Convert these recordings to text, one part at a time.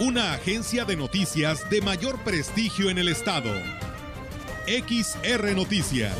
Una agencia de noticias de mayor prestigio en el estado. XR Noticias.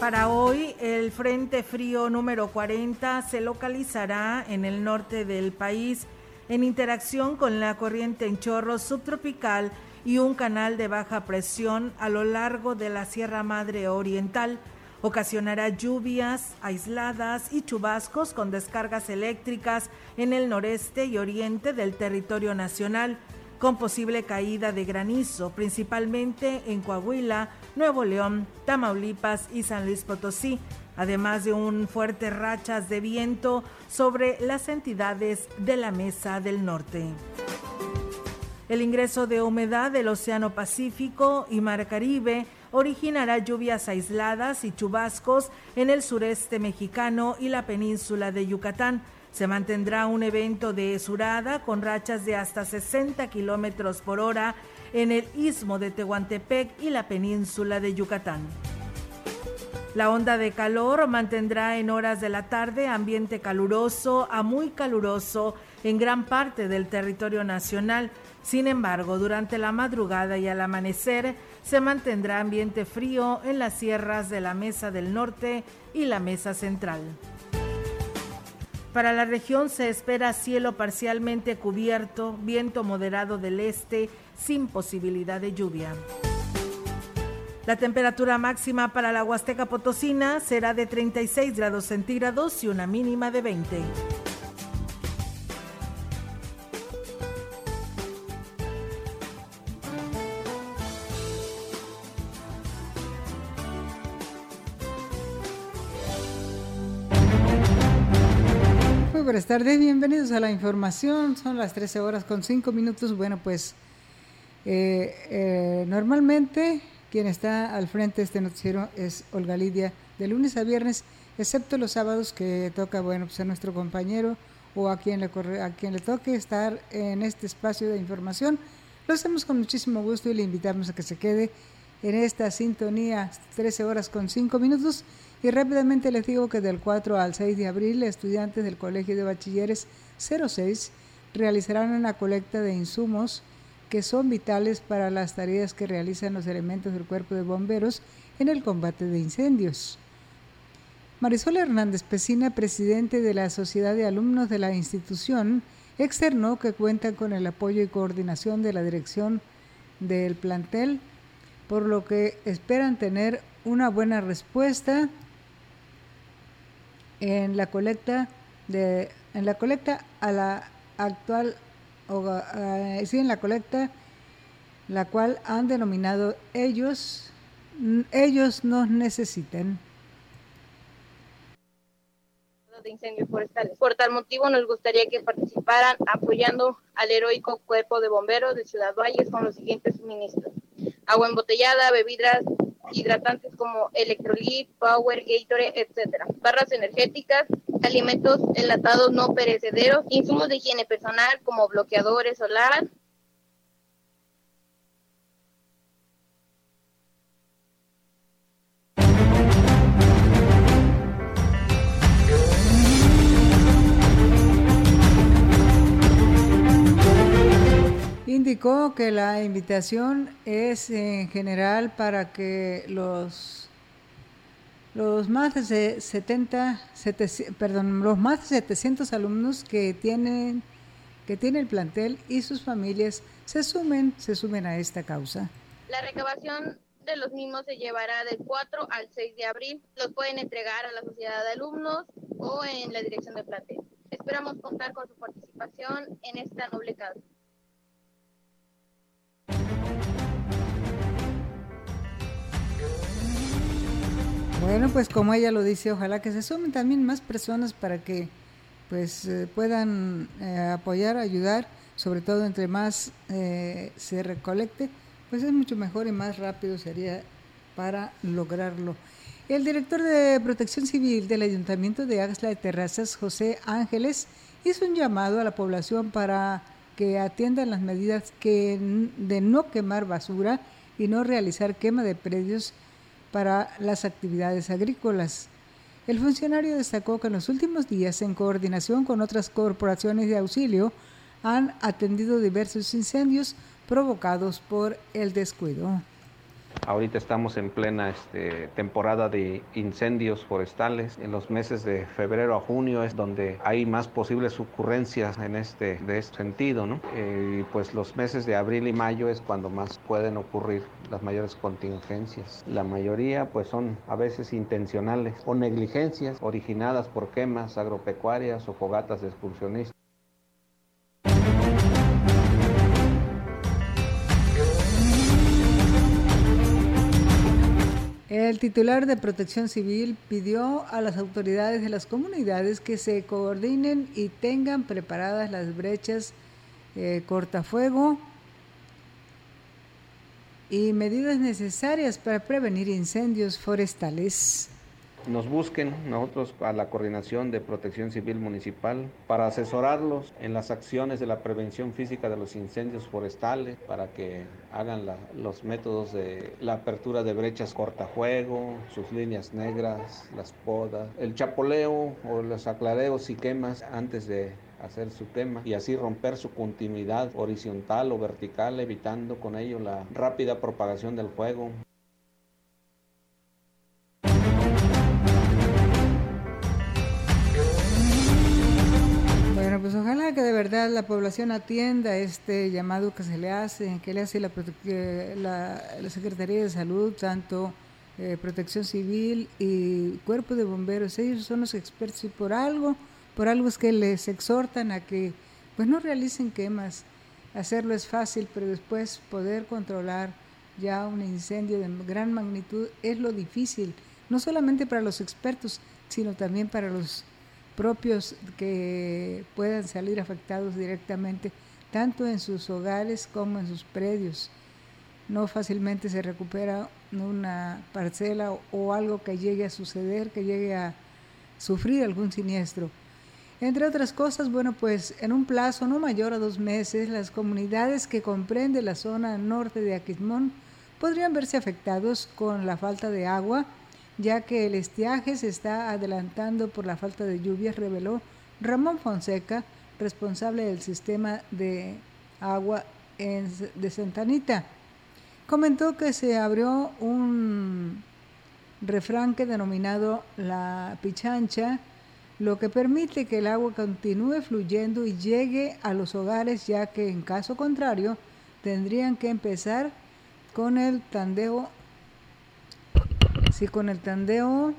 Para hoy, el Frente Frío número 40 se localizará en el norte del país en interacción con la corriente en chorro subtropical y un canal de baja presión a lo largo de la Sierra Madre Oriental. Ocasionará lluvias aisladas y chubascos con descargas eléctricas en el noreste y oriente del territorio nacional con posible caída de granizo, principalmente en Coahuila, Nuevo León, Tamaulipas y San Luis Potosí, además de un fuerte rachas de viento sobre las entidades de la Mesa del Norte. El ingreso de humedad del Océano Pacífico y Mar Caribe originará lluvias aisladas y chubascos en el sureste mexicano y la península de Yucatán, se mantendrá un evento de surada con rachas de hasta 60 kilómetros por hora en el istmo de Tehuantepec y la península de Yucatán. La onda de calor mantendrá en horas de la tarde ambiente caluroso a muy caluroso en gran parte del territorio nacional. Sin embargo, durante la madrugada y al amanecer se mantendrá ambiente frío en las sierras de la Mesa del Norte y la Mesa Central. Para la región se espera cielo parcialmente cubierto, viento moderado del este, sin posibilidad de lluvia. La temperatura máxima para la Huasteca Potosina será de 36 grados centígrados y una mínima de 20. buenas tardes, bienvenidos a la información. Son las 13 horas con 5 minutos. Bueno, pues eh, eh, normalmente quien está al frente de este noticiero es Olga Lidia, de lunes a viernes, excepto los sábados que toca, bueno, pues a nuestro compañero o a quien le, a quien le toque estar en este espacio de información. Lo hacemos con muchísimo gusto y le invitamos a que se quede en esta sintonía 13 horas con 5 minutos y rápidamente les digo que del 4 al 6 de abril, estudiantes del Colegio de Bachilleres 06 realizarán una colecta de insumos que son vitales para las tareas que realizan los elementos del cuerpo de bomberos en el combate de incendios. Marisol Hernández Pesina, presidente de la Sociedad de Alumnos de la institución, externó que cuentan con el apoyo y coordinación de la dirección del plantel, por lo que esperan tener una buena respuesta en la colecta de en la colecta a la actual o eh, sí en la colecta la cual han denominado ellos ellos nos necesitan de incendios forestales. Por tal motivo nos gustaría que participaran apoyando al heroico cuerpo de bomberos de Ciudad Valles con los siguientes suministros. Agua embotellada, bebidas hidratantes como Electrolit, Power, Gatorade, etcétera. Barras energéticas, alimentos enlatados no perecederos, insumos de higiene personal como bloqueadores solar, Indicó que la invitación es en general para que los los más de 70, perdón, los más de 700 alumnos que tienen que tiene el plantel y sus familias se sumen, se sumen a esta causa. La recabación de los mismos se llevará del 4 al 6 de abril. Los pueden entregar a la sociedad de alumnos o en la dirección de plantel. Esperamos contar con su participación en esta noble causa. Bueno, pues como ella lo dice, ojalá que se sumen también más personas para que pues eh, puedan eh, apoyar, ayudar, sobre todo entre más eh, se recolecte, pues es mucho mejor y más rápido sería para lograrlo. El director de Protección Civil del Ayuntamiento de Axla de Terrazas, José Ángeles, hizo un llamado a la población para que atiendan las medidas de no quemar basura y no realizar quema de predios para las actividades agrícolas. El funcionario destacó que en los últimos días, en coordinación con otras corporaciones de auxilio, han atendido diversos incendios provocados por el descuido. Ahorita estamos en plena este, temporada de incendios forestales. En los meses de febrero a junio es donde hay más posibles ocurrencias en este, de este sentido. ¿no? Eh, y pues los meses de abril y mayo es cuando más pueden ocurrir las mayores contingencias. La mayoría pues son a veces intencionales o negligencias originadas por quemas agropecuarias o fogatas de excursionistas. El titular de Protección Civil pidió a las autoridades de las comunidades que se coordinen y tengan preparadas las brechas eh, cortafuego y medidas necesarias para prevenir incendios forestales nos busquen nosotros a la coordinación de protección civil municipal para asesorarlos en las acciones de la prevención física de los incendios forestales, para que hagan los métodos de la apertura de brechas cortafuego, sus líneas negras, las podas, el chapoleo o los aclareos y quemas antes de hacer su tema y así romper su continuidad horizontal o vertical, evitando con ello la rápida propagación del fuego. Pues ojalá que de verdad la población atienda este llamado que se le hace, que le hace la, Secretaría de Salud, tanto eh, Protección Civil y Cuerpo de Bomberos. Ellos son los expertos y por algo, por algo es que les exhortan a que pues no realicen quemas. Hacerlo es fácil, pero después poder controlar ya un incendio de gran magnitud es lo difícil, no solamente para los expertos, sino también para los propios que puedan salir afectados directamente, tanto en sus hogares como en sus predios. No fácilmente se recupera una parcela o, algo que llegue a suceder, que llegue a sufrir algún siniestro. Entre otras cosas, bueno, pues en un plazo no mayor a dos meses, las comunidades que comprende la zona norte de Aquismón podrían verse afectados con la falta de agua, ya que el estiaje se está adelantando por la falta de lluvias, reveló Ramón Fonseca, responsable del sistema de agua de Santanita. Comentó que se abrió un refranque denominado la pichancha, lo que permite que el agua continúe fluyendo y llegue a los hogares, ya que en caso contrario tendrían que empezar con el tandeo Sí, con el tandeo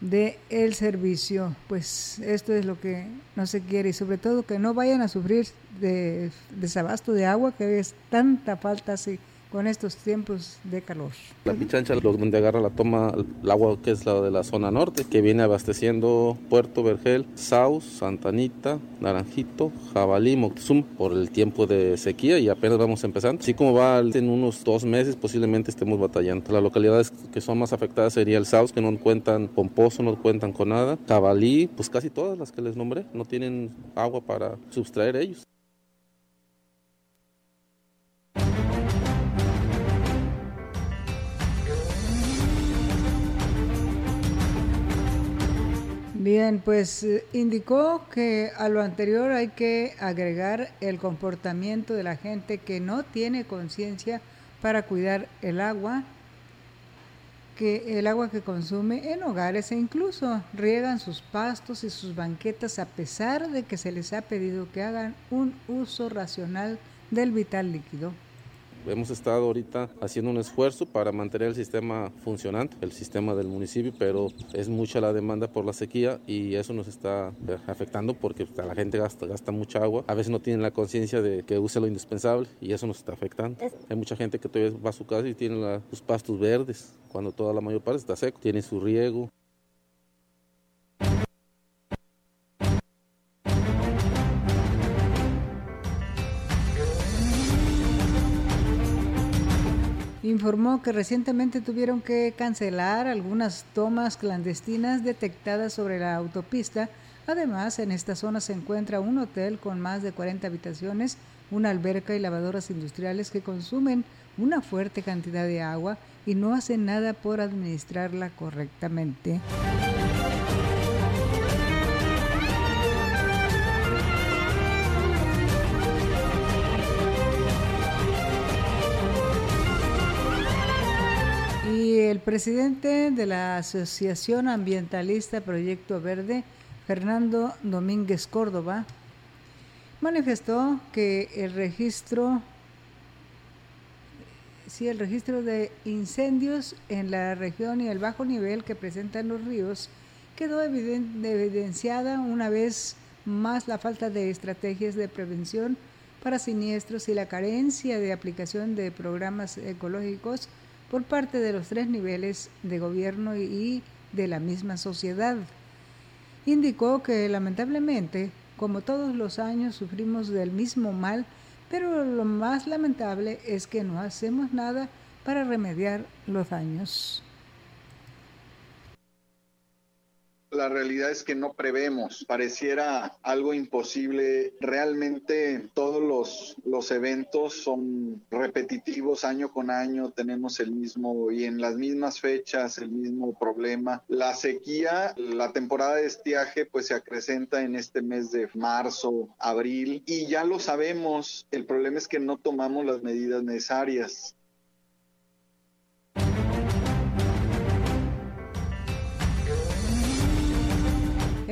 de el servicio, pues esto es lo que no se quiere. Y sobre todo que no vayan a sufrir de desabasto de agua que es tanta falta así con estos tiempos de calor. La Pichancha, donde agarra la toma el agua que es la de la zona norte, que viene abasteciendo Puerto Vergel, Saus, Santanita, Naranjito, Jabalí, Moctezum, por el tiempo de sequía y apenas vamos empezando. Así como va en unos dos meses, posiblemente estemos batallando. Las localidades que son más afectadas sería el Saus, que no cuentan con pozo, no cuentan con nada. Jabalí, pues casi todas las que les nombré, no tienen agua para sustraer ellos. Bien, pues eh, indicó que a lo anterior hay que agregar el comportamiento de la gente que no tiene conciencia para cuidar el agua, que el agua que consume en hogares e incluso riegan sus pastos y sus banquetas a pesar de que se les ha pedido que hagan un uso racional del vital líquido Hemos estado ahorita haciendo un esfuerzo para mantener el sistema funcionando, el sistema del municipio, pero es mucha la demanda por la sequía y eso nos está afectando porque la gente gasta, gasta mucha agua. A veces no tienen la conciencia de que use lo indispensable y eso nos está afectando. Hay mucha gente que todavía va a su casa y tiene los pastos verdes, cuando toda la mayor parte está seco, tiene su riego. Informó que recientemente tuvieron que cancelar algunas tomas clandestinas detectadas sobre la autopista. Además, en esta zona se encuentra un hotel con más de 40 habitaciones, una alberca y lavadoras industriales que consumen una fuerte cantidad de agua y no hacen nada por administrarla correctamente. Presidente de la Asociación Ambientalista Proyecto Verde, Fernando Domínguez Córdoba, manifestó que el registro sí, el registro de incendios en la región y el bajo nivel que presentan los ríos quedó evidenciada una vez más la falta de estrategias de prevención para siniestros y la carencia de aplicación de programas ecológicos por parte de los tres niveles de gobierno y de la misma sociedad. Indicó que lamentablemente, como todos los años, sufrimos del mismo mal, pero lo más lamentable es que no hacemos nada para remediar los daños. La realidad es que no prevemos, pareciera algo imposible. Realmente todos los, eventos son repetitivos año con año, tenemos el mismo y en las mismas fechas el mismo problema. La sequía, la temporada de estiaje pues se acrecenta en este mes de marzo, abril y ya lo sabemos, el problema es que no tomamos las medidas necesarias.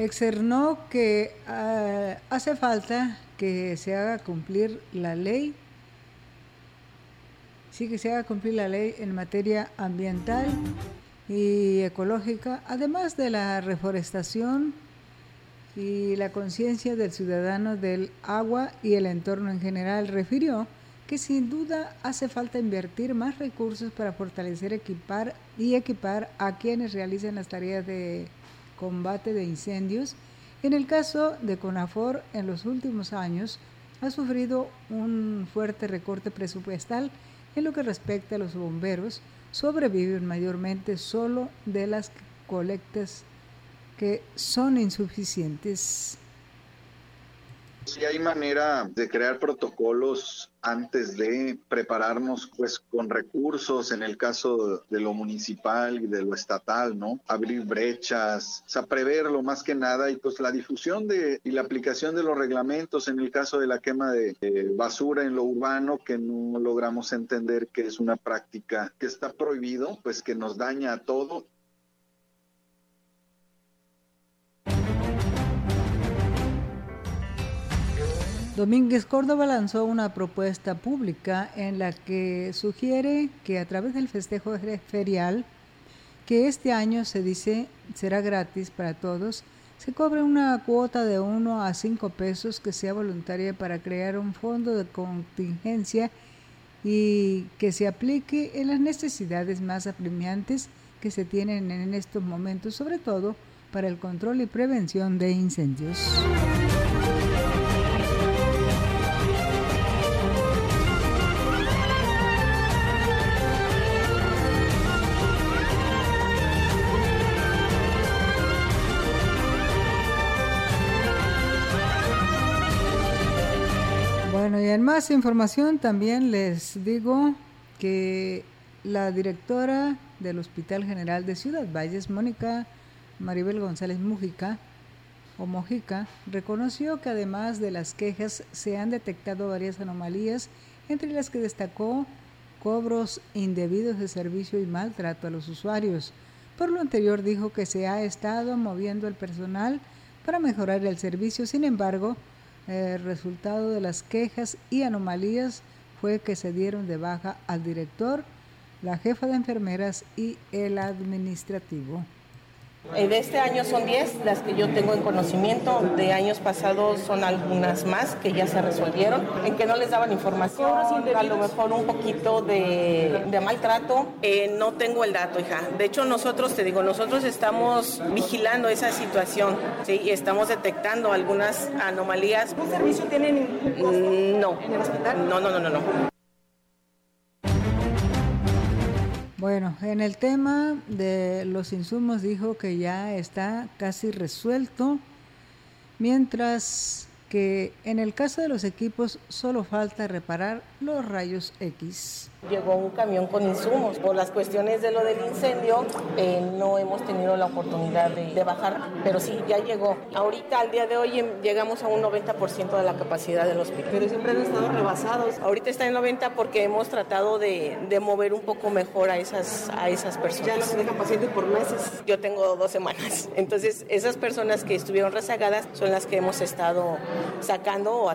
Externó que ah, hace falta que se haga cumplir la ley, sí que se haga cumplir la ley en materia ambiental y ecológica, además de la reforestación y la conciencia del ciudadano del agua y el entorno en general. Refirió que sin duda hace falta invertir más recursos para fortalecer equipar y equipar a quienes realicen las tareas de combate de incendios. En el caso de CONAFOR, en los últimos años ha sufrido un fuerte recorte presupuestal en lo que respecta a los bomberos, sobreviven mayormente solo de las colectas que son insuficientes. Si hay manera de crear protocolos antes de prepararnos pues con recursos en el caso de lo municipal y de lo estatal, ¿no? Abrir brechas, o sea, preverlo más que nada y pues la difusión de y la aplicación de los reglamentos en el caso de la quema de, basura en lo urbano que no logramos entender que es una práctica que está prohibido, pues que nos daña a todo Domínguez Córdoba lanzó una propuesta pública en la que sugiere que a través del festejo ferial, que este año se dice será gratis para todos, se cobre una cuota de 1 a 5 pesos que sea voluntaria para crear un fondo de contingencia y que se aplique en las necesidades más apremiantes que se tienen en estos momentos, sobre todo para el control y prevención de incendios. Más información también les digo que la directora del Hospital General de Ciudad Valles, Mónica Maribel González Mujica, o Mojica, reconoció que además de las quejas se han detectado varias anomalías, entre las que destacó cobros indebidos de servicio y maltrato a los usuarios. Por lo anterior dijo que se ha estado moviendo el personal para mejorar el servicio, sin embargo, el resultado de las quejas y anomalías fue que se dieron de baja al director, la jefa de enfermeras y el administrativo. Eh, de este año son 10 las que yo tengo en conocimiento, de años pasados son algunas más que ya se resolvieron, en que no les daban información, a lo mejor un poquito de, maltrato. Eh, no tengo el dato, hija. De hecho, nosotros, te digo, nosotros estamos vigilando esa situación, ¿sí? Y estamos detectando algunas anomalías. ¿Qué servicio tienen? Mm, no. ¿En el hospital? No, no, no, no, no. Bueno, en el tema de los insumos dijo que ya está casi resuelto, mientras que en el caso de los equipos solo falta reparar los rayos X. Llegó un camión con insumos. Por las cuestiones de lo del incendio, eh, no hemos tenido la oportunidad de, bajar, pero sí, ya llegó. Ahorita, al día de hoy, em, llegamos a un 90% de la capacidad del hospital. Pero siempre han estado rebasados. Ahorita está en 90 porque hemos tratado de, mover un poco mejor a esas, a esas personas. Ya los dejan pacientes por meses. Yo tengo dos semanas. Entonces, esas personas que estuvieron rezagadas son las que hemos estado sacando o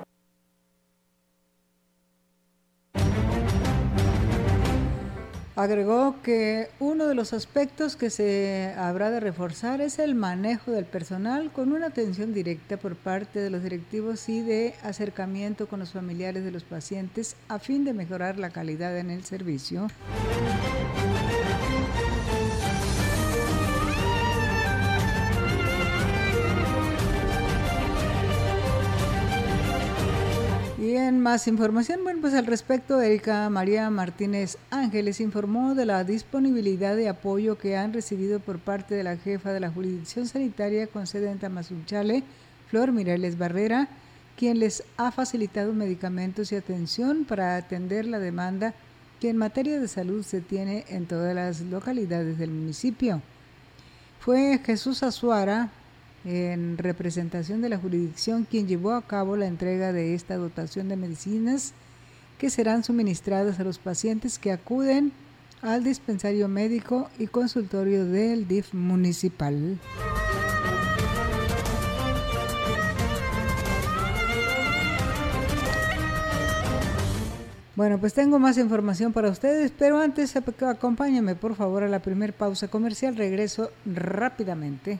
Agregó que uno de los aspectos que se habrá de reforzar es el manejo del personal con una atención directa por parte de los directivos y de acercamiento con los familiares de los pacientes a fin de mejorar la calidad en el servicio. Más información. Bueno, pues al respecto, Erika María Martínez Ángeles informó de la disponibilidad de apoyo que han recibido por parte de la jefa de la jurisdicción sanitaria con sede en Tamazunchale, Flor Mireles Barrera, quien les ha facilitado medicamentos y atención para atender la demanda que en materia de salud se tiene en todas las localidades del municipio. Fue Jesús Azuara, en representación de la jurisdicción quien llevó a cabo la entrega de esta dotación de medicinas que serán suministradas a los pacientes que acuden al dispensario médico y consultorio del DIF municipal. Bueno, pues tengo más información para ustedes, pero antes acompáñame por favor a la primer pausa comercial. Regreso rápidamente.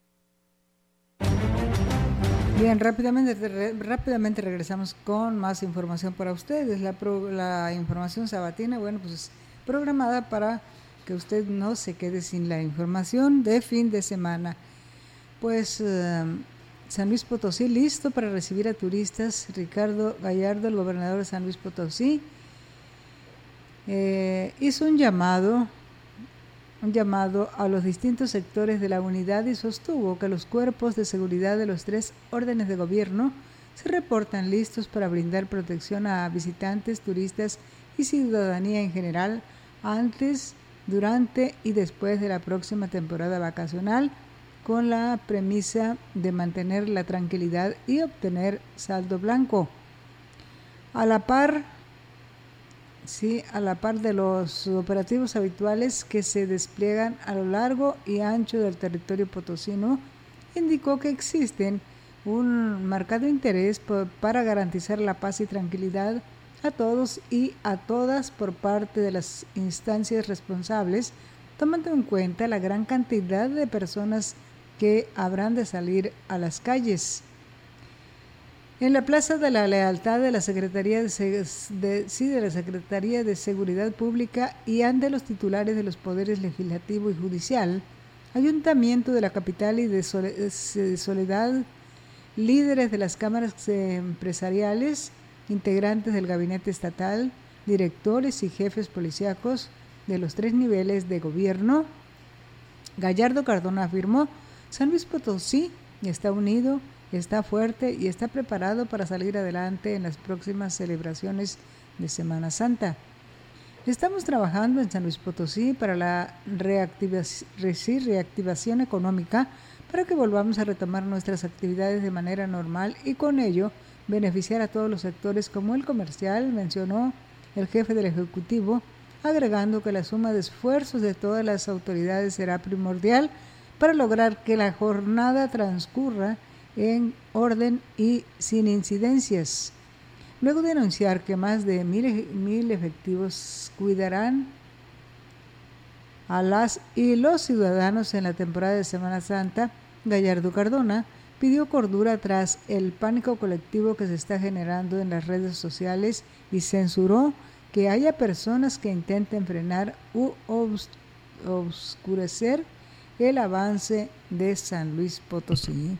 Bien, rápidamente, rápidamente regresamos con más información para ustedes. La, información sabatina, bueno, pues programada para que usted no se quede sin la información de fin de semana. Pues eh, San Luis Potosí listo para recibir a turistas. Ricardo Gallardo, el gobernador de San Luis Potosí, eh, hizo un llamado un llamado a los distintos sectores de la unidad y sostuvo que los cuerpos de seguridad de los tres órdenes de gobierno se reportan listos para brindar protección a visitantes, turistas y ciudadanía en general antes, durante y después de la próxima temporada vacacional con la premisa de mantener la tranquilidad y obtener saldo blanco. A la par, ¿sí? a la par de los operativos habituales que se despliegan a lo largo y ancho del territorio potosino, indicó que existen un marcado interés para garantizar la paz y tranquilidad a todos y a todas por parte de las instancias responsables, tomando en cuenta la gran cantidad de personas que habrán de salir a las calles. En la Plaza de la Lealtad de la Secretaría de, de, Seguridad Pública y ante los titulares de los poderes legislativo y judicial, Ayuntamiento de la capital y de Soledad, líderes de las cámaras empresariales, integrantes del gabinete estatal, directores y jefes policíacos de los tres niveles de gobierno, Gallardo Cardona afirmó, San Luis Potosí está unido está fuerte y está preparado para salir adelante en las próximas celebraciones de Semana Santa. Estamos trabajando en San Luis Potosí para la reactivación económica para que volvamos a retomar nuestras actividades de manera normal y con ello beneficiar a todos los sectores como el comercial, mencionó el jefe del Ejecutivo, agregando que la suma de esfuerzos de todas las autoridades será primordial para lograr que la jornada transcurra en orden y sin incidencias. Luego de anunciar que más de mil, efectivos cuidarán a las y los ciudadanos en la temporada de Semana Santa, Gallardo Cardona pidió cordura tras el pánico colectivo que se está generando en las redes sociales y censuró que haya personas que intenten frenar u obscurecer el avance de San Luis Potosí.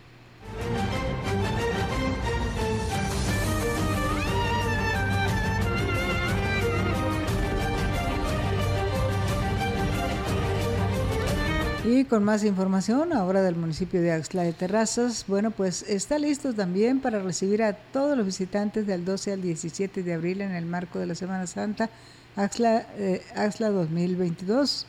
Y con más información ahora del municipio de Axla de Terrazas, bueno, pues está listo también para recibir a todos los visitantes del 12 al 17 de abril en el marco de la Semana Santa Axla, eh, Axla 2022.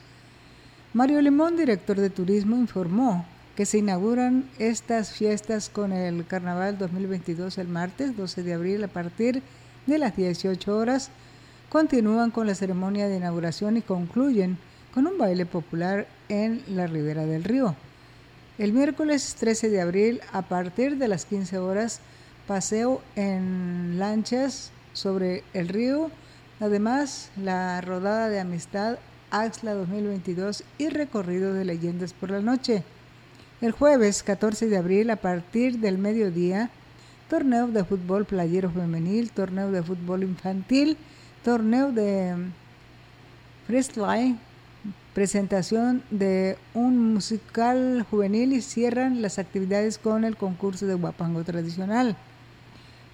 Mario Limón, director de turismo, informó que se inauguran estas fiestas con el Carnaval 2022 el martes 12 de abril a partir de las 18 horas. Continúan con la ceremonia de inauguración y concluyen con un baile popular en la ribera del río. El miércoles 13 de abril a partir de las 15 horas paseo en lanchas sobre el río, además la rodada de amistad Axla 2022 y recorrido de leyendas por la noche. El jueves 14 de abril, a partir del mediodía, torneo de fútbol playero femenil, torneo de fútbol infantil, torneo de freestyle, presentación de un musical juvenil y cierran las actividades con el concurso de guapango tradicional.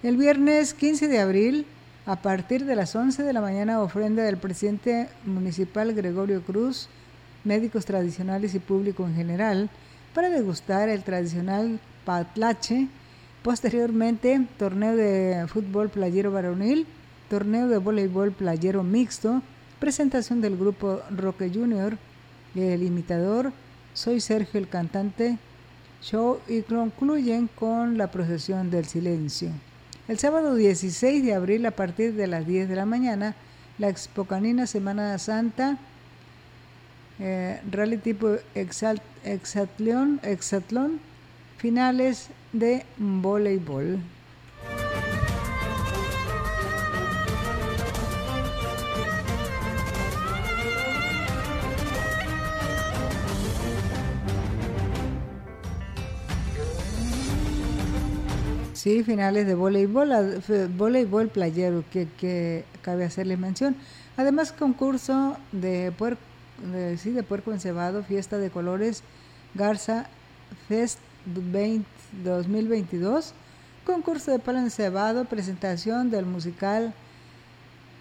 El viernes 15 de abril, a partir de las 11 de la mañana, ofrenda del presidente municipal Gregorio Cruz, médicos tradicionales y público en general, para degustar el tradicional patlache. Posteriormente, torneo de fútbol playero varonil, torneo de voleibol playero mixto, presentación del grupo Roque Junior, el imitador, soy Sergio el cantante, show y concluyen con la procesión del silencio. El sábado 16 de abril a partir de las 10 de la mañana, la Expocanina Semana Santa eh, rally tipo exatlón, exatlón, finales de voleibol. Sí, finales de voleibol, voleibol playero, que, que cabe hacerle mención. Además, concurso de puerco de, sí, de puerco encebado, fiesta de colores, Garza Fest 2022, concurso de palo encebado, presentación del musical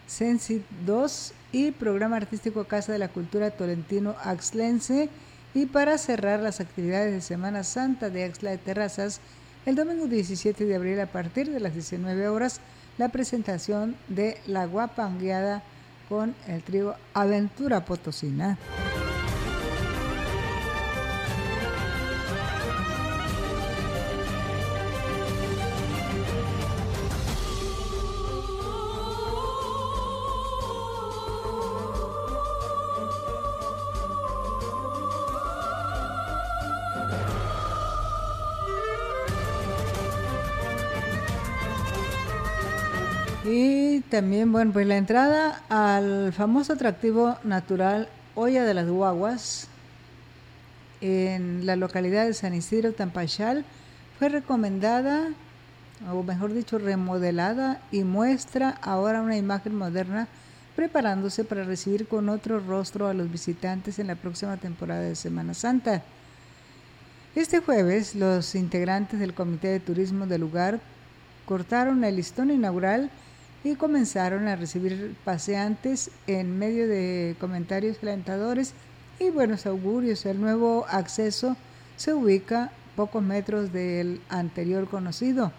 Sensi 2 y programa artístico Casa de la Cultura Tolentino Axlense. Y para cerrar las actividades de Semana Santa de Axla de Terrazas, el domingo 17 de abril a partir de las 19 horas, la presentación de La Guapa Anguiada con el trío Aventura Potosina. También, bueno, pues la entrada al famoso atractivo natural Olla de las Guaguas en la localidad de San Isidro Tampachal fue recomendada o mejor dicho, remodelada y muestra ahora una imagen moderna preparándose para recibir con otro rostro a los visitantes en la próxima temporada de Semana Santa. Este jueves, los integrantes del Comité de Turismo del lugar cortaron el listón inaugural y comenzaron a recibir paseantes en medio de comentarios alentadores y buenos augurios. El nuevo acceso se ubica pocos metros del anterior conocido.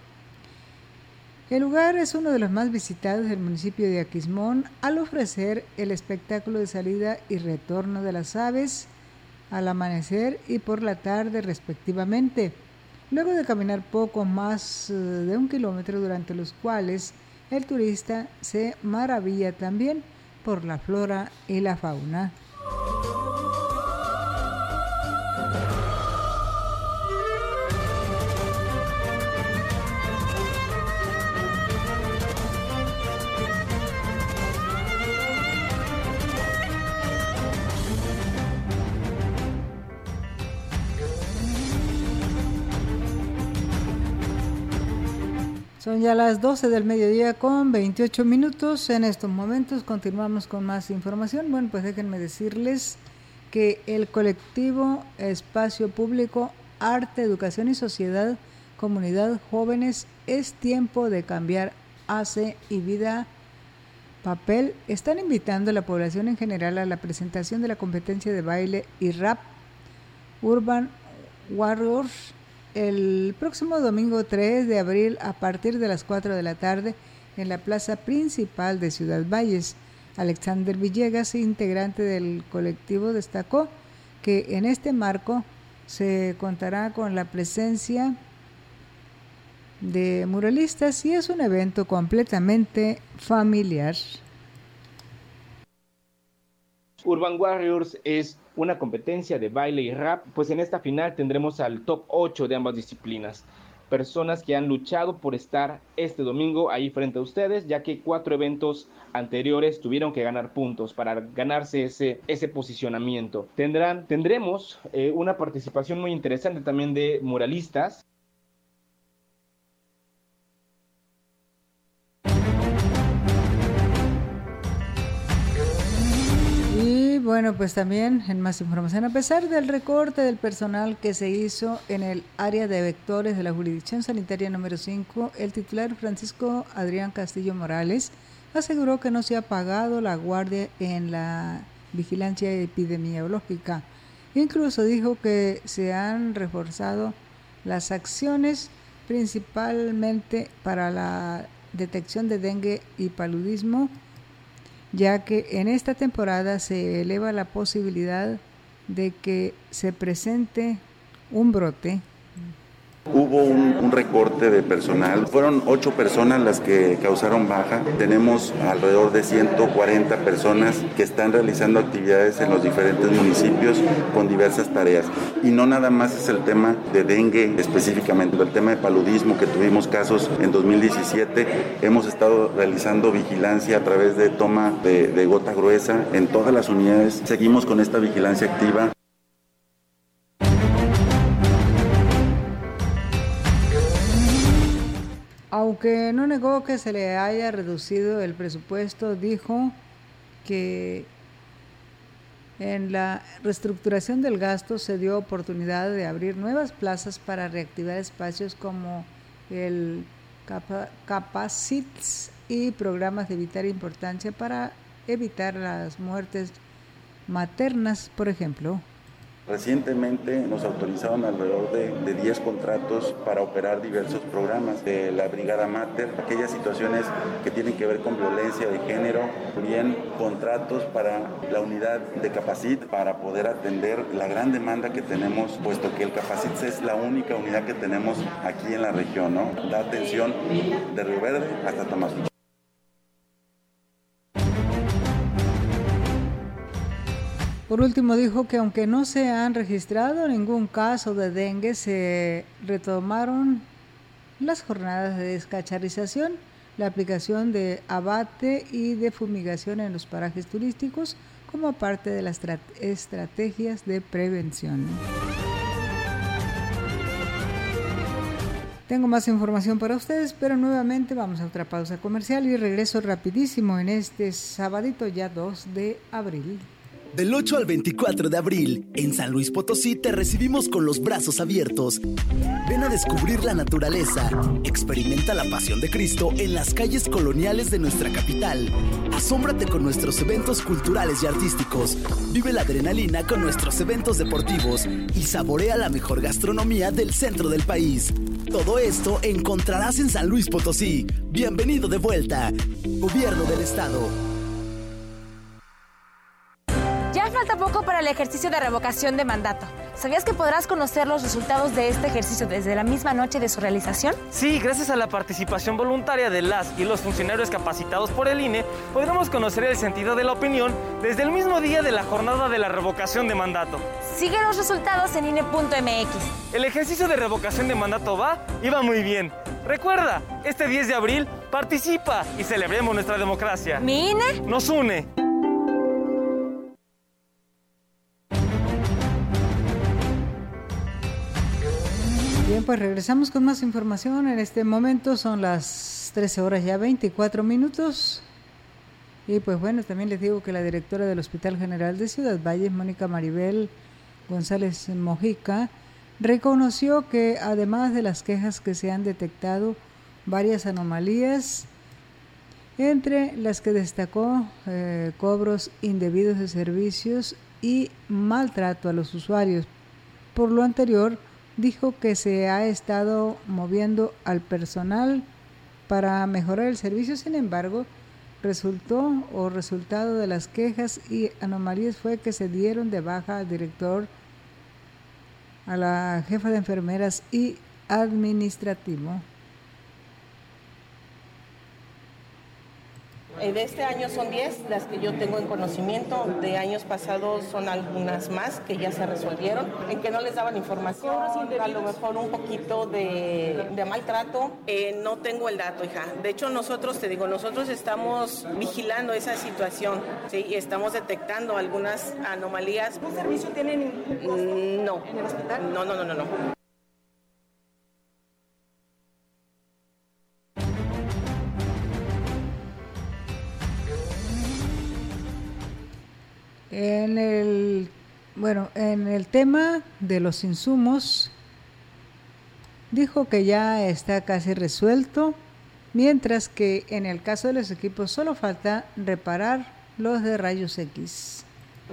El lugar es uno de los más visitados del municipio de Aquismón al ofrecer el espectáculo de salida y retorno de las aves al amanecer y por la tarde respectivamente, luego de caminar poco más eh, de un kilómetro durante los cuales el turista se maravilla también por la flora y la fauna. Ya las 12 del mediodía con 28 minutos. En estos momentos continuamos con más información. Bueno, pues déjenme decirles que el colectivo Espacio Público, Arte, Educación y Sociedad, Comunidad Jóvenes, es tiempo de cambiar hace y vida papel. Están invitando a la población en general a la presentación de la competencia de baile y rap Urban Warriors el próximo domingo 3 de abril a partir de las 4 de la tarde en la plaza principal de Ciudad Valles. Alexander Villegas, integrante del colectivo, destacó que en este marco se contará con la presencia de muralistas y es un evento completamente familiar. Urban Warriors es una competencia de baile y rap, pues en esta final tendremos al top 8 de ambas disciplinas. Personas que han luchado por estar este domingo ahí frente a ustedes, ya que cuatro eventos anteriores tuvieron que ganar puntos para ganarse ese, ese posicionamiento. Tendrán, tendremos eh, una participación muy interesante también de muralistas bueno, pues también en más información, a pesar del recorte del personal que se hizo en el área de vectores de la jurisdicción sanitaria número 5, el titular Francisco Adrián Castillo Morales aseguró que no se ha pagado la guardia en la vigilancia epidemiológica. Incluso dijo que se han reforzado las acciones principalmente para la detección de dengue y paludismo ya que en esta temporada se eleva la posibilidad de que se presente un brote Hubo un, recorte de personal. Fueron ocho personas las que causaron baja. Tenemos alrededor de 140 personas que están realizando actividades en los diferentes municipios con diversas tareas. Y no nada más es el tema de dengue específicamente, el tema de paludismo que tuvimos casos en 2017. Hemos estado realizando vigilancia a través de toma de gota gruesa en todas las unidades. Seguimos con esta vigilancia activa. Aunque no negó que se le haya reducido el presupuesto, dijo que en la reestructuración del gasto se dio oportunidad de abrir nuevas plazas para reactivar espacios como el Capacits y programas de vital importancia para evitar las muertes maternas, por ejemplo. Recientemente nos autorizaron alrededor de, 10 contratos para operar diversos programas de la Brigada Mater, aquellas situaciones que tienen que ver con violencia de género, bien contratos para la unidad de Capacit para poder atender la gran demanda que tenemos, puesto que el Capacit es la única unidad que tenemos aquí en la región, ¿no? Da atención de Río Verde hasta Tamazunchal. Por último, dijo que aunque no se han registrado ningún caso de dengue, se retomaron las jornadas de descacharización, la aplicación de abate y de fumigación en los parajes turísticos como parte de las estrategias de prevención. Tengo más información para ustedes, pero nuevamente vamos a otra pausa comercial y regreso rapidísimo en este sabadito ya 2 de abril. Del 8 al 24 de abril, en San Luis Potosí te recibimos con los brazos abiertos. Ven a descubrir la naturaleza, experimenta la pasión de Cristo en las calles coloniales de nuestra capital. Asómbrate con nuestros eventos culturales y artísticos. Vive la adrenalina con nuestros eventos deportivos y saborea la mejor gastronomía del centro del país. Todo esto encontrarás en San Luis Potosí. Bienvenido de vuelta. Gobierno del Estado. Falta poco para el ejercicio de revocación de mandato. ¿Sabías que podrás conocer los resultados de este ejercicio desde la misma noche de su realización? Sí, gracias a la participación voluntaria de las y los funcionarios capacitados por el INE, podremos conocer el sentido de la opinión desde el mismo día de la jornada de la revocación de mandato. Sigue los resultados en INE.mx. El ejercicio de revocación de mandato va y va muy bien. Recuerda, este 10 de abril participa y celebremos nuestra democracia. ¿Mi INE? Nos une. Pues regresamos con más información. En este momento son las 13 horas ya 24 minutos. Y pues bueno, también les digo que la directora del Hospital General de Ciudad Valles, Mónica Maribel González Mojica, reconoció que además de las quejas que se han detectado varias anomalías, entre las que destacó eh, cobros indebidos de servicios y maltrato a los usuarios. Por lo anterior, dijo que se ha estado moviendo al personal para mejorar el servicio, sin embargo, resultó o resultado de las quejas y anomalías fue que se dieron de baja al director, a la jefa de enfermeras y administrativo. De este año son 10 las que yo tengo en conocimiento, de años pasados son algunas más que ya se resolvieron, en que no les daban información, a lo mejor un poquito de, maltrato. Eh, no tengo el dato, hija. De hecho, nosotros, te digo, nosotros estamos vigilando esa situación, ¿sí? Y estamos detectando algunas anomalías. ¿Qué servicio tienen? Mm, no. ¿En el hospital? No, no, no, no, no. En el, bueno, en el tema de los insumos, dijo que ya está casi resuelto, mientras que en el caso de los equipos solo falta reparar los de rayos X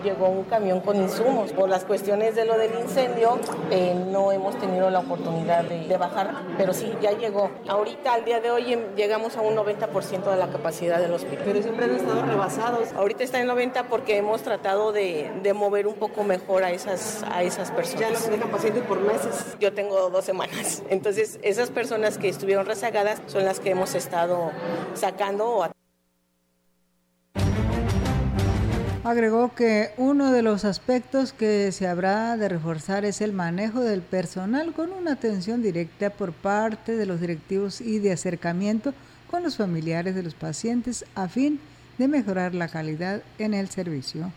llegó un camión con insumos. Por las cuestiones de lo del incendio, eh, no hemos tenido la oportunidad de, bajar, pero sí, ya llegó. Ahorita, al día de hoy, em, llegamos a un 90% de la capacidad del hospital. Pero siempre han estado rebasados. Ahorita está en 90 porque hemos tratado de, de mover un poco mejor a esas, a esas personas. Ya nos dejan pacientes por meses. Yo tengo dos semanas. Entonces, esas personas que estuvieron rezagadas son las que hemos estado sacando o Agregó que uno de los aspectos que se habrá de reforzar es el manejo del personal con una atención directa por parte de los directivos y de acercamiento con los familiares de los pacientes a fin de mejorar la calidad en el servicio.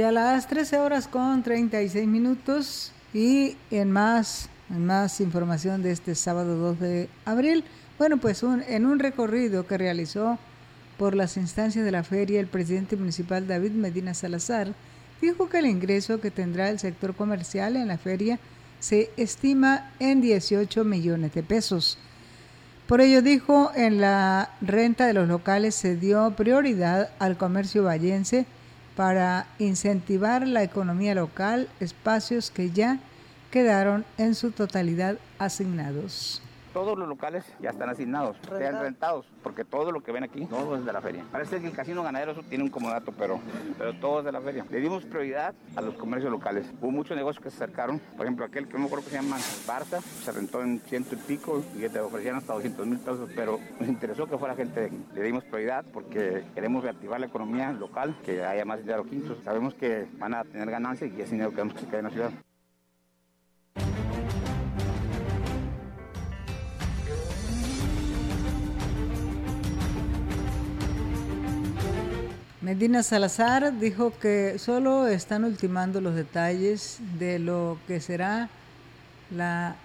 Ya las 13 horas con 36 minutos y en más, en más información de este sábado 2 de abril, bueno, pues en un recorrido que realizó por las instancias de la feria, el presidente municipal David Medina Salazar dijo que el ingreso que tendrá el sector comercial en la feria se estima en 18 millones de pesos. Por ello dijo, en la renta de los locales se dio prioridad al comercio vallense, para incentivar la economía local, espacios que ya quedaron en su totalidad asignados todos los locales ya están asignados, están rentados, porque todo lo que ven aquí, todo es de la feria. Parece que el casino ganadero tiene un comodato, pero, pero todo es de la feria. Le dimos prioridad a los comercios locales. Hubo muchos negocios que se acercaron, por ejemplo, aquel que no me acuerdo que se llama Barça, se rentó en ciento y pico y que te ofrecían hasta 200 mil pesos, pero nos interesó que fuera gente de aquí. Le dimos prioridad porque queremos reactivar la economía local, que haya más dinero quintos. Sabemos que van a tener ganancias y ese dinero queremos que se quede en la ciudad. Medina Salazar dijo que solo están ultimando los detalles de lo que será la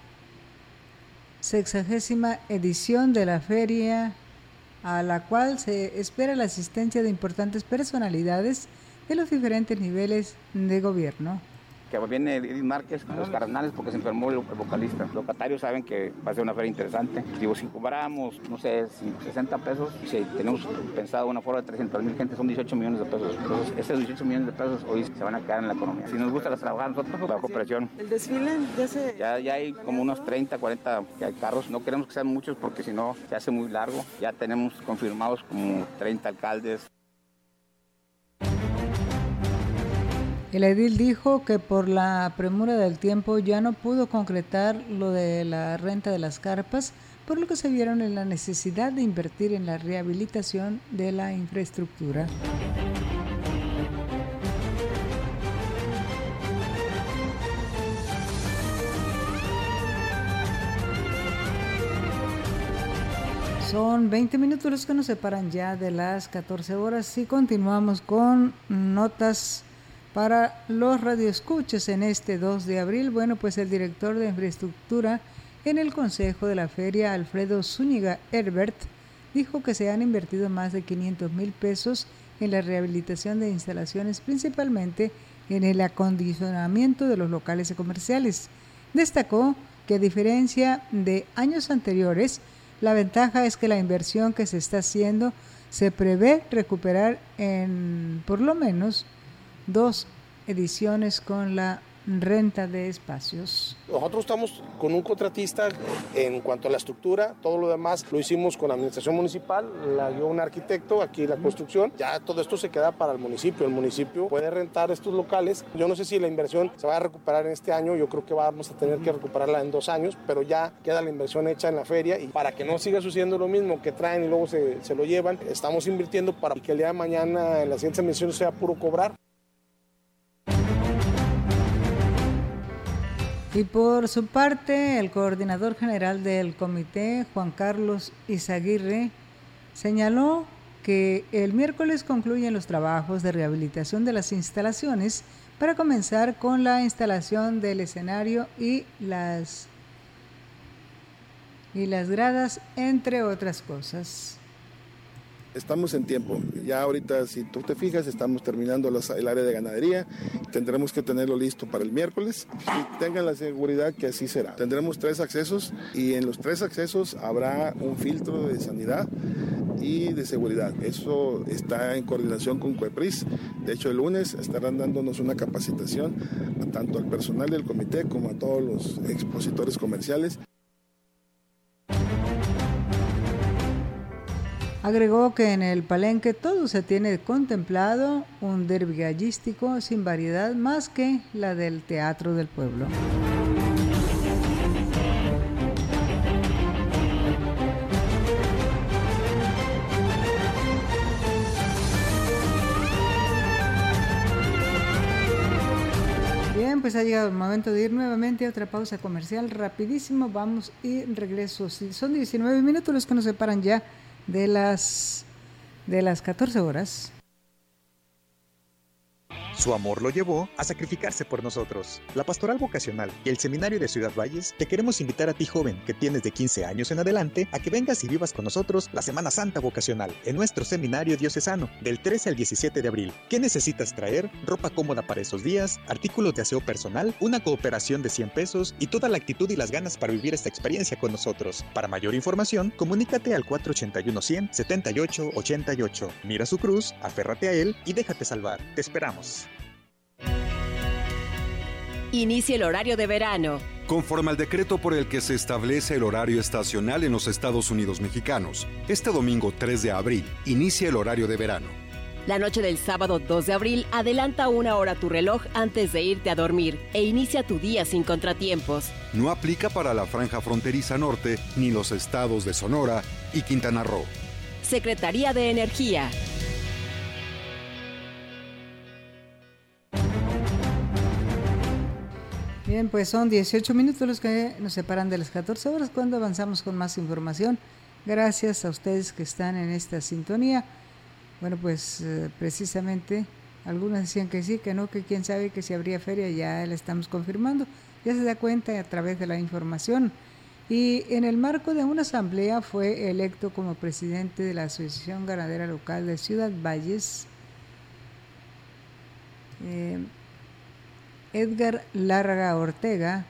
sexagésima edición de la feria a la cual se espera la asistencia de importantes personalidades de los diferentes niveles de gobierno que viene Edith Márquez, los carnales, porque se enfermó el, vocalista. Los locatarios saben que va a ser una feria interesante. Digo, si cobramos, no sé, 60 pesos, si tenemos pensado una forma de 300 mil gente, son 18 millones de pesos. Entonces, esos 18 millones de pesos hoy se van a quedar en la economía. Si nos gusta las trabajar nosotros, la cooperación. ¿El desfile ya se...? Ya, ya hay como unos 30, 40 carros. No queremos que sean muchos porque si no, se hace muy largo. Ya tenemos confirmados como 30 alcaldes, El edil dijo que por la premura del tiempo ya no pudo concretar lo de la renta de las carpas, por lo que se vieron en la necesidad de invertir en la rehabilitación de la infraestructura. Son 20 minutos los que nos separan ya de las 14 horas y continuamos con notas para los radioescuchas en este 2 de abril, bueno, pues el director de infraestructura en el Consejo de la Feria, Alfredo Zúñiga Herbert, dijo que se han invertido más de 500 mil pesos en la rehabilitación de instalaciones, principalmente en el acondicionamiento de los locales comerciales. Destacó que a diferencia de años anteriores, la ventaja es que la inversión que se está haciendo se prevé recuperar en por lo menos dos ediciones con la renta de espacios. Nosotros estamos con un contratista en cuanto a la estructura, todo lo demás lo hicimos con la administración municipal, la dio un arquitecto, aquí la construcción, ya todo esto se queda para el municipio, el municipio puede rentar estos locales, yo no sé si la inversión se va a recuperar en este año, yo creo que vamos a tener que recuperarla en dos años, pero ya queda la inversión hecha en la feria. Y para que no siga sucediendo lo mismo que traen y luego se, se lo llevan, estamos invirtiendo para que el día de mañana en las siguientes emisiones sea puro cobrar. Y por su parte, el coordinador general del comité, Juan Carlos Izaguirre, señaló que el miércoles concluyen los trabajos de rehabilitación de las instalaciones para comenzar con la instalación del escenario y las y las gradas, entre otras cosas estamos en tiempo. Ya ahorita, si tú te fijas, estamos terminando el área de ganadería. Tendremos que tenerlo listo para el miércoles y tengan la seguridad que así será. Tendremos tres accesos y en los tres accesos habrá un filtro de sanidad y de seguridad. Eso está en coordinación con CUEPRIS. De hecho, el lunes estarán dándonos una capacitación a tanto al personal del comité como a todos los expositores comerciales. Agregó que en el palenque todo se tiene contemplado, un derbi gallístico sin variedad más que la del Teatro del Pueblo. Pues ha llegado el momento de ir nuevamente a otra pausa comercial. Rapidísimo, vamos y regreso. Son 19 minutos los que nos separan ya de las, de las 14 horas. Su amor lo llevó a sacrificarse por nosotros. La Pastoral Vocacional y el Seminario de Ciudad Valles te queremos invitar a ti joven que tienes de 15 años en adelante a que vengas y vivas con nosotros la Semana Santa Vocacional en nuestro Seminario Diocesano del 13 al 17 de abril. ¿Qué necesitas traer? Ropa cómoda para esos días, artículos de aseo personal, una cooperación de 100 pesos y toda la actitud y las ganas para vivir esta experiencia con nosotros. Para mayor información, comunícate al 481 100 78 88. Mira su cruz, aférrate a él y déjate salvar. Te esperamos. Inicia el horario de verano. Conforme al decreto por el que se establece el horario estacional en los Estados Unidos mexicanos, este domingo 3 de abril inicia el horario de verano. La noche del sábado 2 de abril adelanta una hora tu reloj antes de irte a dormir e inicia tu día sin contratiempos. No aplica para la franja fronteriza norte ni los estados de Sonora y Quintana Roo. Secretaría de Energía. Bien, pues son 18 minutos los que nos separan de las 14 horas cuando avanzamos con más información. Gracias a ustedes que están en esta sintonía. bueno, pues eh, precisamente algunos decían que sí, que no, que quién sabe que si habría feria, ya la estamos confirmando. Ya se da cuenta a través de la información. Y en el marco de una asamblea fue electo como presidente de la Asociación Ganadera Local de Ciudad Valles, eh, Edgar Larga Ortega,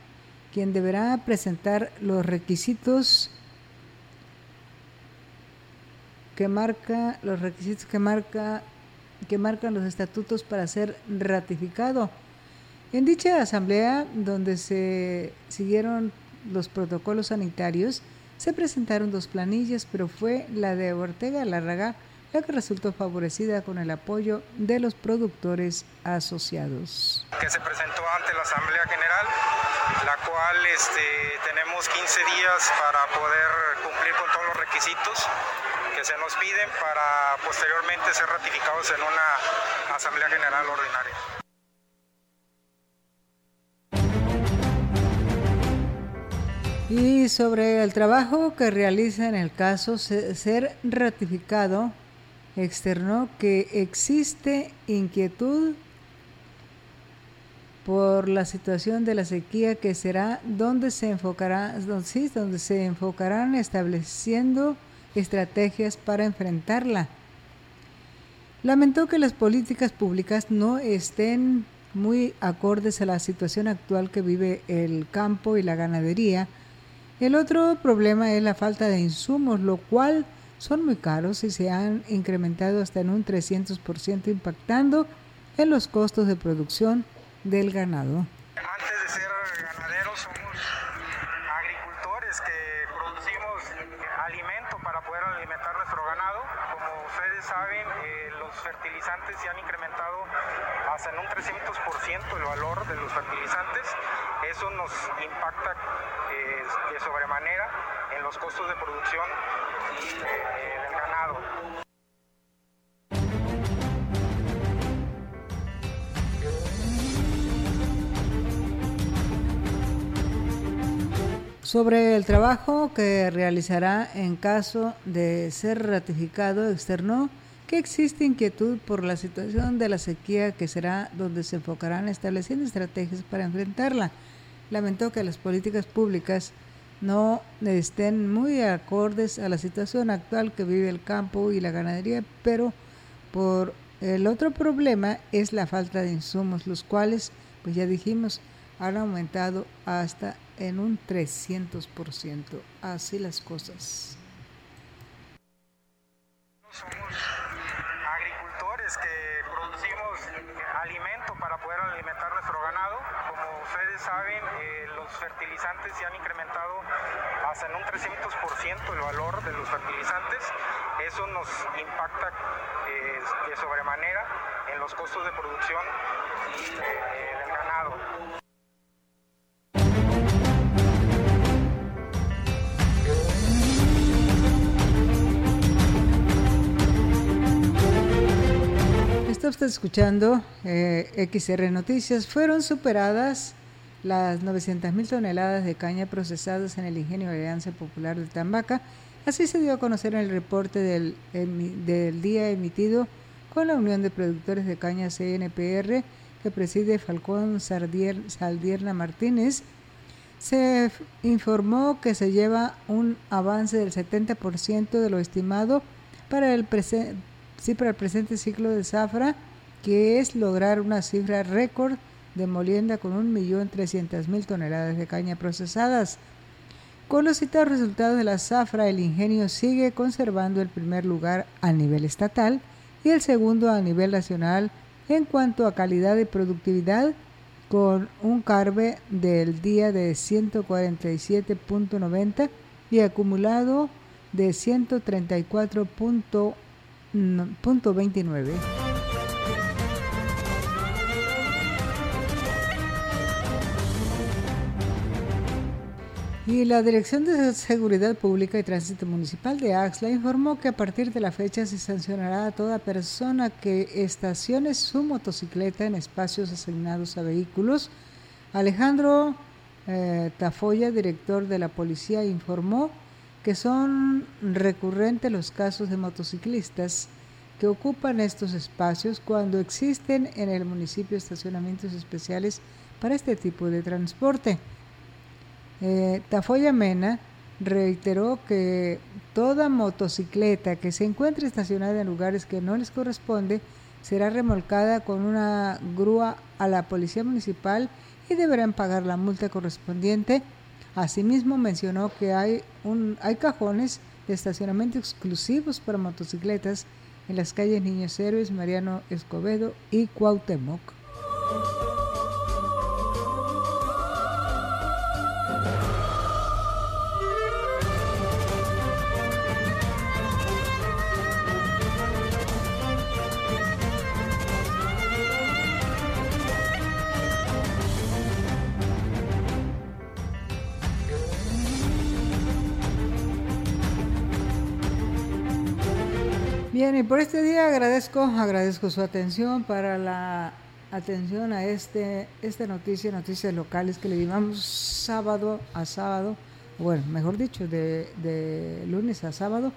quien deberá presentar los requisitos que marca los requisitos que marca que marcan los estatutos para ser ratificado. En dicha asamblea, donde se siguieron los protocolos sanitarios, se presentaron dos planillas, pero fue la de Ortega Larraga la que resultó favorecida con el apoyo de los productores asociados. Que se presentó ante la Asamblea General, la cual este, tenemos 15 días para poder cumplir con todos los requisitos que se nos piden para posteriormente ser ratificados en una Asamblea General ordinaria. Y sobre el trabajo que realiza en el caso ser ratificado, externó que existe inquietud por la situación de la sequía que será donde se enfocará, donde se enfocarán estableciendo estrategias para enfrentarla. Lamentó que las políticas públicas no estén muy acordes a la situación actual que vive el campo y la ganadería. El otro problema es la falta de insumos, lo cual son muy caros y se han incrementado hasta en un 300% impactando en los costos de producción del ganado. saben, eh, los fertilizantes se han incrementado hasta en un 300% el valor de los fertilizantes. Eso nos impacta eh, de sobremanera en los costos de producción eh, del ganado. Sobre el trabajo que realizará en caso de ser ratificado externo, que existe inquietud por la situación de la sequía que será donde se enfocarán estableciendo estrategias para enfrentarla. Lamentó que las políticas públicas no estén muy acordes a la situación actual que vive el campo y la ganadería, pero por el otro problema es la falta de insumos, los cuales, pues ya dijimos, han aumentado hasta en un 300%. Así las cosas. Somos agricultores que producimos alimento para poder alimentar nuestro ganado. Como saben, eh, los fertilizantes se han incrementado hasta en un 300% el valor de los fertilizantes. Eso nos impacta eh, de sobremanera en los costos de producción eh, del ganado. Está usted escuchando eh, XR Noticias. Fueron superadas las 900 mil toneladas de caña procesadas en el ingenio de Alianza Popular de Tambaca. Así se dio a conocer en el reporte del, del día emitido con la Unión de Productores de Caña CNPR que preside Falcón Saldierna Martínez. Se informó que se lleva un avance del 70% de lo estimado para el sí para el presente ciclo de zafra, que es lograr una cifra récord de molienda con 1.300.000 toneladas de caña procesadas. Con los citados resultados de la zafra, el ingenio sigue conservando el primer lugar a nivel estatal y el segundo a nivel nacional en cuanto a calidad y productividad, con un carbe del día de 147.90 y acumulado de 134.1 Y la Dirección de Seguridad Pública y Tránsito Municipal de Axla informó que a partir de la fecha se sancionará a toda persona que estacione su motocicleta en espacios asignados a vehículos. Alejandro eh, Tafoya, director de la policía, informó que son recurrentes los casos de motociclistas que ocupan estos espacios cuando existen en el municipio estacionamientos especiales para este tipo de transporte. Eh, Tafoya Mena reiteró que toda motocicleta que se encuentre estacionada en lugares que no les corresponde será remolcada con una grúa a la policía municipal y deberán pagar la multa correspondiente. Asimismo mencionó que hay, un, hay cajones de estacionamiento exclusivos para motocicletas en las calles Niños Héroes, Mariano Escobedo y Cuauhtémoc. Bien, y por este día agradezco, agradezco su atención para la atención a este, esta noticia, noticias locales que le llevamos sábado a sábado, bueno, mejor dicho, de, de lunes a sábado,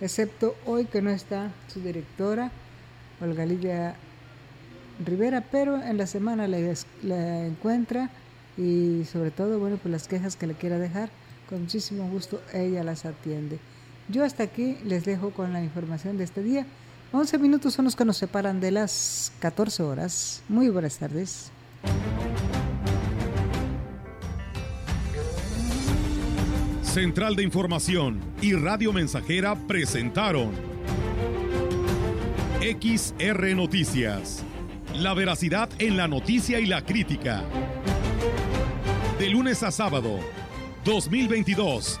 excepto hoy que no está su directora, Olga Lidia Rivera, pero en la semana la, la encuentra y sobre todo, bueno, pues las quejas que le quiera dejar, con muchísimo gusto ella las atiende. Yo hasta aquí les dejo con la información de este día. 11 minutos son los que nos separan de las 14 horas. Muy buenas tardes. Central de Información y Radio Mensajera presentaron XR Noticias. La veracidad en la noticia y la crítica. De lunes a sábado, 2022